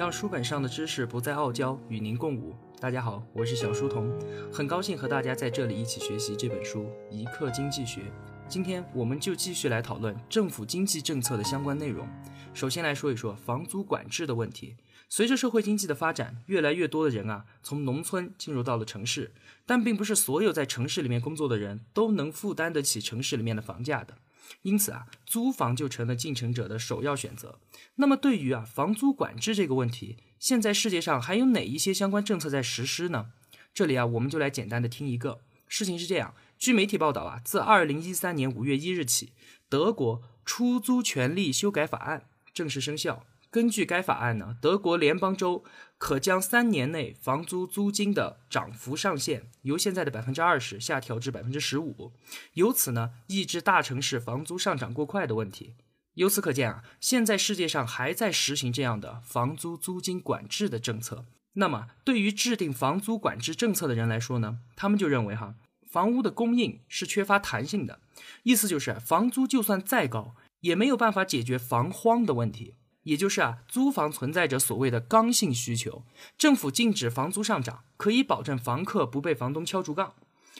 让书本上的知识不再傲娇，与您共舞。大家好，我是小书童，很高兴和大家在这里一起学习这本书《一课经济学》。今天我们就继续来讨论政府经济政策的相关内容。首先来说一说房租管制的问题。随着社会经济的发展，越来越多的人啊从农村进入到了城市，但并不是所有在城市里面工作的人都能负担得起城市里面的房价的。因此啊，租房就成了进城者的首要选择。那么，对于啊房租管制这个问题，现在世界上还有哪一些相关政策在实施呢？这里啊，我们就来简单的听一个。事情是这样，据媒体报道啊，自二零一三年五月一日起，德国出租权利修改法案正式生效。根据该法案呢，德国联邦州可将三年内房租租金的涨幅上限由现在的百分之二十下调至百分之十五，由此呢抑制大城市房租上涨过快的问题。由此可见啊，现在世界上还在实行这样的房租租金管制的政策。那么，对于制定房租管制政策的人来说呢，他们就认为哈，房屋的供应是缺乏弹性的，意思就是房租就算再高，也没有办法解决房荒的问题。也就是啊，租房存在着所谓的刚性需求，政府禁止房租上涨，可以保证房客不被房东敲竹杠，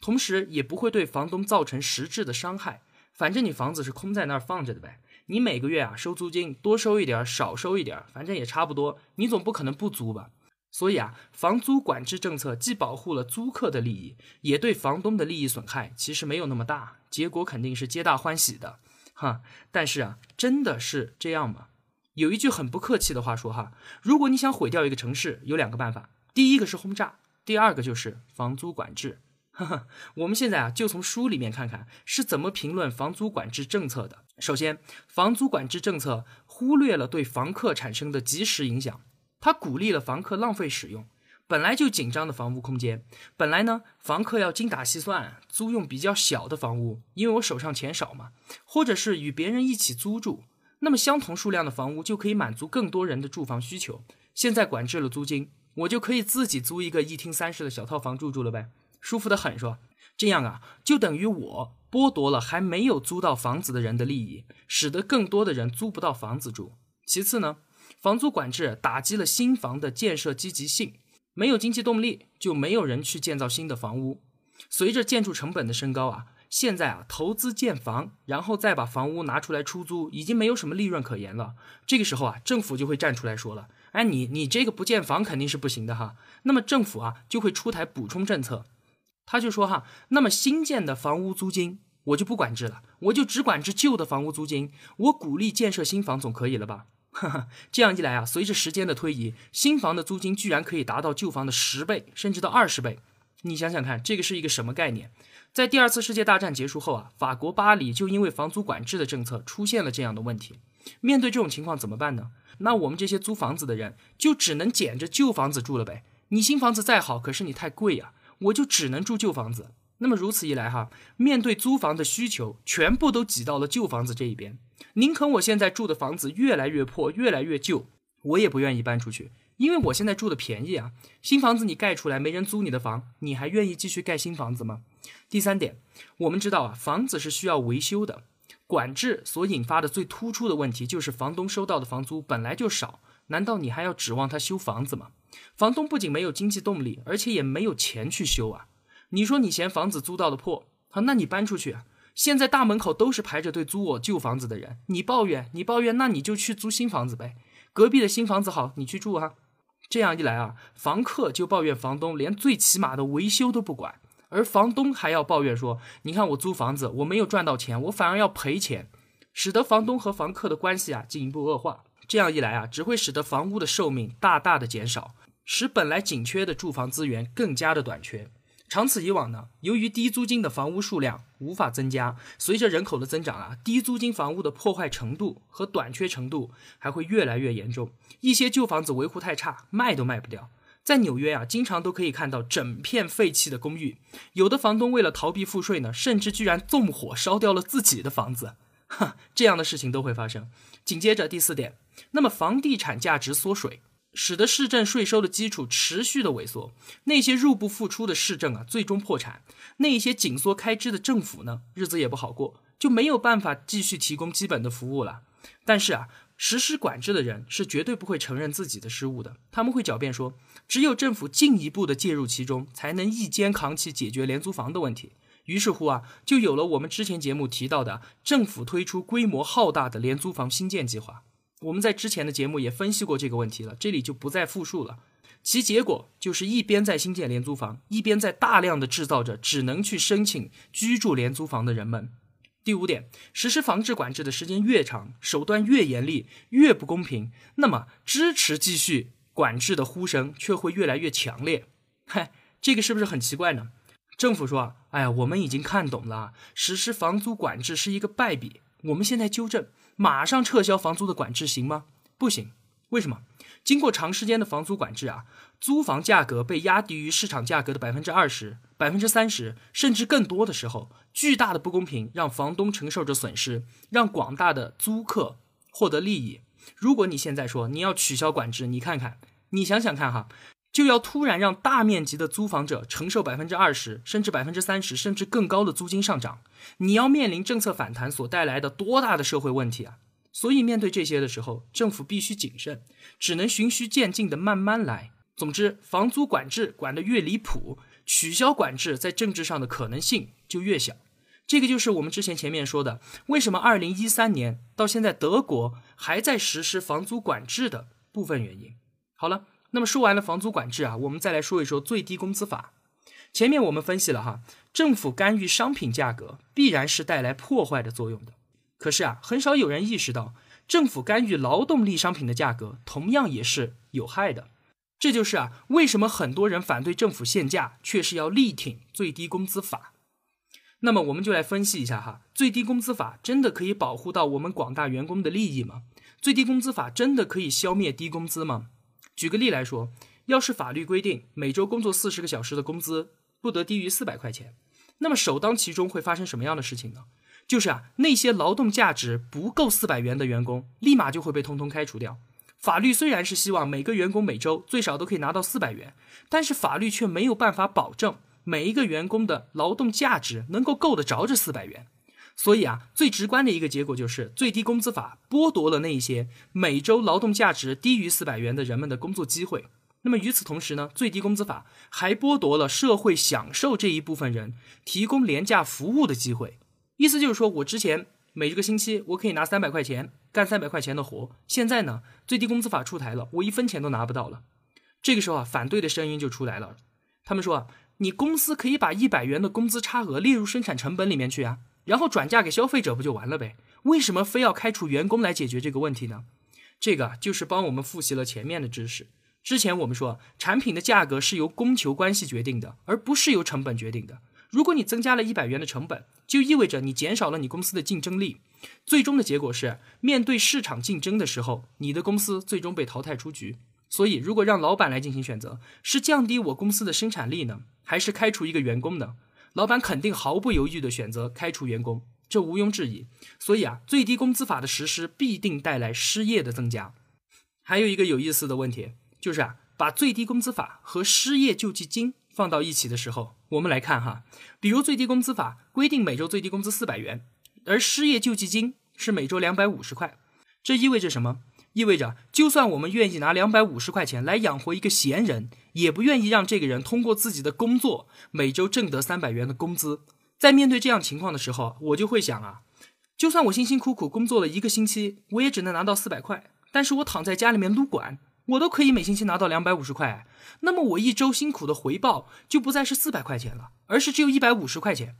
同时也不会对房东造成实质的伤害。反正你房子是空在那儿放着的呗，你每个月啊收租金多收一点，少收一点，反正也差不多，你总不可能不租吧？所以啊，房租管制政策既保护了租客的利益，也对房东的利益损害其实没有那么大，结果肯定是皆大欢喜的，哈。但是啊，真的是这样吗？有一句很不客气的话说哈，如果你想毁掉一个城市，有两个办法，第一个是轰炸，第二个就是房租管制。哈哈，我们现在啊就从书里面看看是怎么评论房租管制政策的。首先，房租管制政策忽略了对房客产生的及时影响，它鼓励了房客浪费使用本来就紧张的房屋空间。本来呢，房客要精打细算租用比较小的房屋，因为我手上钱少嘛，或者是与别人一起租住。那么相同数量的房屋就可以满足更多人的住房需求。现在管制了租金，我就可以自己租一个一厅三室的小套房住住了呗，舒服的很，是吧？这样啊，就等于我剥夺了还没有租到房子的人的利益，使得更多的人租不到房子住。其次呢，房租管制打击了新房的建设积极性，没有经济动力，就没有人去建造新的房屋。随着建筑成本的升高啊。现在啊，投资建房，然后再把房屋拿出来出租，已经没有什么利润可言了。这个时候啊，政府就会站出来说了：“哎，你你这个不建房肯定是不行的哈。”那么政府啊就会出台补充政策，他就说哈，那么新建的房屋租金我就不管制了，我就只管制旧的房屋租金，我鼓励建设新房总可以了吧？哈哈，这样一来啊，随着时间的推移，新房的租金居然可以达到旧房的十倍，甚至到二十倍。你想想看，这个是一个什么概念？在第二次世界大战结束后啊，法国巴黎就因为房租管制的政策出现了这样的问题。面对这种情况怎么办呢？那我们这些租房子的人就只能捡着旧房子住了呗。你新房子再好，可是你太贵呀，我就只能住旧房子。那么如此一来哈，面对租房的需求，全部都挤到了旧房子这一边。宁肯我现在住的房子越来越破，越来越旧，我也不愿意搬出去。因为我现在住的便宜啊，新房子你盖出来没人租你的房，你还愿意继续盖新房子吗？第三点，我们知道啊，房子是需要维修的，管制所引发的最突出的问题就是房东收到的房租本来就少，难道你还要指望他修房子吗？房东不仅没有经济动力，而且也没有钱去修啊。你说你嫌房子租到的破，好，那你搬出去啊。现在大门口都是排着队租我旧房子的人，你抱怨你抱怨，那你就去租新房子呗。隔壁的新房子好，你去住啊。这样一来啊，房客就抱怨房东连最起码的维修都不管，而房东还要抱怨说：“你看我租房子，我没有赚到钱，我反而要赔钱。”使得房东和房客的关系啊进一步恶化。这样一来啊，只会使得房屋的寿命大大的减少，使本来紧缺的住房资源更加的短缺。长此以往呢，由于低租金的房屋数量无法增加，随着人口的增长啊，低租金房屋的破坏程度和短缺程度还会越来越严重。一些旧房子维护太差，卖都卖不掉。在纽约啊，经常都可以看到整片废弃的公寓，有的房东为了逃避赋税呢，甚至居然纵火烧掉了自己的房子。哈，这样的事情都会发生。紧接着第四点，那么房地产价值缩水。使得市政税收的基础持续的萎缩，那些入不敷出的市政啊，最终破产；那些紧缩开支的政府呢，日子也不好过，就没有办法继续提供基本的服务了。但是啊，实施管制的人是绝对不会承认自己的失误的，他们会狡辩说，只有政府进一步的介入其中，才能一肩扛起解决廉租房的问题。于是乎啊，就有了我们之前节目提到的政府推出规模浩大的廉租房新建计划。我们在之前的节目也分析过这个问题了，这里就不再复述了。其结果就是一边在新建廉租房，一边在大量的制造着只能去申请居住廉租房的人们。第五点，实施防治管制的时间越长，手段越严厉，越不公平，那么支持继续管制的呼声却会越来越强烈。嗨，这个是不是很奇怪呢？政府说：“哎呀，我们已经看懂了，实施房租管制是一个败笔。我们现在纠正，马上撤销房租的管制，行吗？不行。为什么？经过长时间的房租管制啊。”租房价格被压低于市场价格的百分之二十、百分之三十，甚至更多的时候，巨大的不公平让房东承受着损失，让广大的租客获得利益。如果你现在说你要取消管制，你看看，你想想看哈，就要突然让大面积的租房者承受百分之二十，甚至百分之三十，甚至更高的租金上涨，你要面临政策反弹所带来的多大的社会问题啊！所以面对这些的时候，政府必须谨慎，只能循序渐进的慢慢来。总之，房租管制管得越离谱，取消管制在政治上的可能性就越小。这个就是我们之前前面说的，为什么二零一三年到现在德国还在实施房租管制的部分原因。好了，那么说完了房租管制啊，我们再来说一说最低工资法。前面我们分析了哈，政府干预商品价格必然是带来破坏的作用的。可是啊，很少有人意识到，政府干预劳动力商品的价格同样也是有害的。这就是啊，为什么很多人反对政府限价，却是要力挺最低工资法。那么我们就来分析一下哈，最低工资法真的可以保护到我们广大员工的利益吗？最低工资法真的可以消灭低工资吗？举个例来说，要是法律规定每周工作四十个小时的工资不得低于四百块钱，那么首当其冲会发生什么样的事情呢？就是啊，那些劳动价值不够四百元的员工，立马就会被通通开除掉。法律虽然是希望每个员工每周最少都可以拿到四百元，但是法律却没有办法保证每一个员工的劳动价值能够够得着这四百元。所以啊，最直观的一个结果就是最低工资法剥夺了那一些每周劳动价值低于四百元的人们的工作机会。那么与此同时呢，最低工资法还剥夺了社会享受这一部分人提供廉价服务的机会。意思就是说，我之前。每一个星期我可以拿三百块钱干三百块钱的活，现在呢，最低工资法出台了，我一分钱都拿不到了。这个时候啊，反对的声音就出来了。他们说啊，你公司可以把一百元的工资差额列入生产成本里面去啊，然后转嫁给消费者不就完了呗？为什么非要开除员工来解决这个问题呢？这个就是帮我们复习了前面的知识。之前我们说，产品的价格是由供求关系决定的，而不是由成本决定的。如果你增加了一百元的成本，就意味着你减少了你公司的竞争力，最终的结果是，面对市场竞争的时候，你的公司最终被淘汰出局。所以，如果让老板来进行选择，是降低我公司的生产力呢，还是开除一个员工呢？老板肯定毫不犹豫地选择开除员工，这毋庸置疑。所以啊，最低工资法的实施必定带来失业的增加。还有一个有意思的问题，就是啊，把最低工资法和失业救济金。放到一起的时候，我们来看哈，比如最低工资法规定每周最低工资四百元，而失业救济金是每周两百五十块，这意味着什么？意味着就算我们愿意拿两百五十块钱来养活一个闲人，也不愿意让这个人通过自己的工作每周挣得三百元的工资。在面对这样情况的时候，我就会想啊，就算我辛辛苦苦工作了一个星期，我也只能拿到四百块，但是我躺在家里面撸管。我都可以每星期拿到两百五十块，那么我一周辛苦的回报就不再是四百块钱了，而是只有一百五十块钱。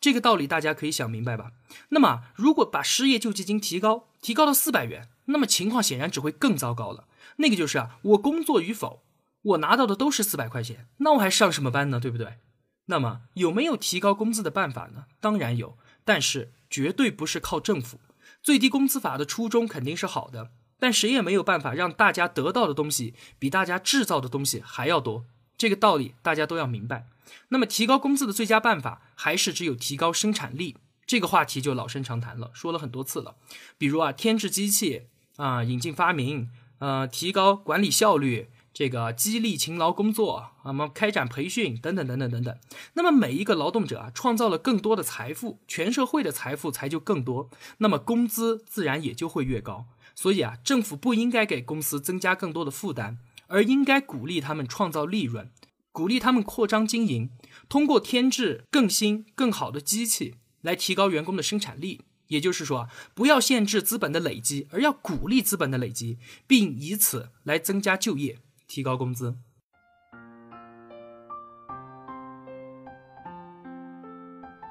这个道理大家可以想明白吧？那么如果把失业救济金提高，提高到四百元，那么情况显然只会更糟糕了。那个就是啊，我工作与否，我拿到的都是四百块钱，那我还上什么班呢？对不对？那么有没有提高工资的办法呢？当然有，但是绝对不是靠政府。最低工资法的初衷肯定是好的。但谁也没有办法让大家得到的东西比大家制造的东西还要多，这个道理大家都要明白。那么，提高工资的最佳办法还是只有提高生产力。这个话题就老生常谈了，说了很多次了。比如啊，添置机器啊，引进发明，呃，提高管理效率，这个激励勤劳工作，那么开展培训等等等等等等。那么每一个劳动者啊，创造了更多的财富，全社会的财富才就更多，那么工资自然也就会越高。所以啊，政府不应该给公司增加更多的负担，而应该鼓励他们创造利润，鼓励他们扩张经营，通过添置更新、更好的机器来提高员工的生产力。也就是说，不要限制资本的累积，而要鼓励资本的累积，并以此来增加就业、提高工资。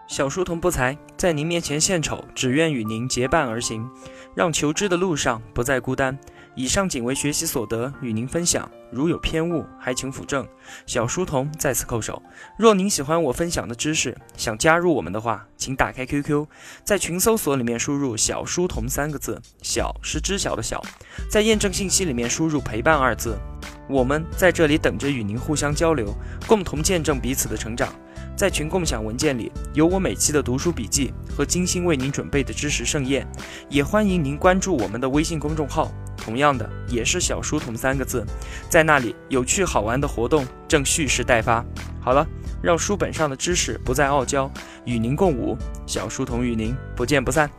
小书童不才，在您面前献丑，只愿与您结伴而行，让求知的路上不再孤单。以上仅为学习所得，与您分享。如有偏误，还请斧正。小书童在此叩首。若您喜欢我分享的知识，想加入我们的话，请打开 QQ，在群搜索里面输入“小书童”三个字，小是知晓的小，在验证信息里面输入“陪伴”二字。我们在这里等着与您互相交流，共同见证彼此的成长。在群共享文件里有我每期的读书笔记和精心为您准备的知识盛宴，也欢迎您关注我们的微信公众号，同样的也是小书童三个字，在那里有趣好玩的活动正蓄势待发。好了，让书本上的知识不再傲娇，与您共舞，小书童与您不见不散。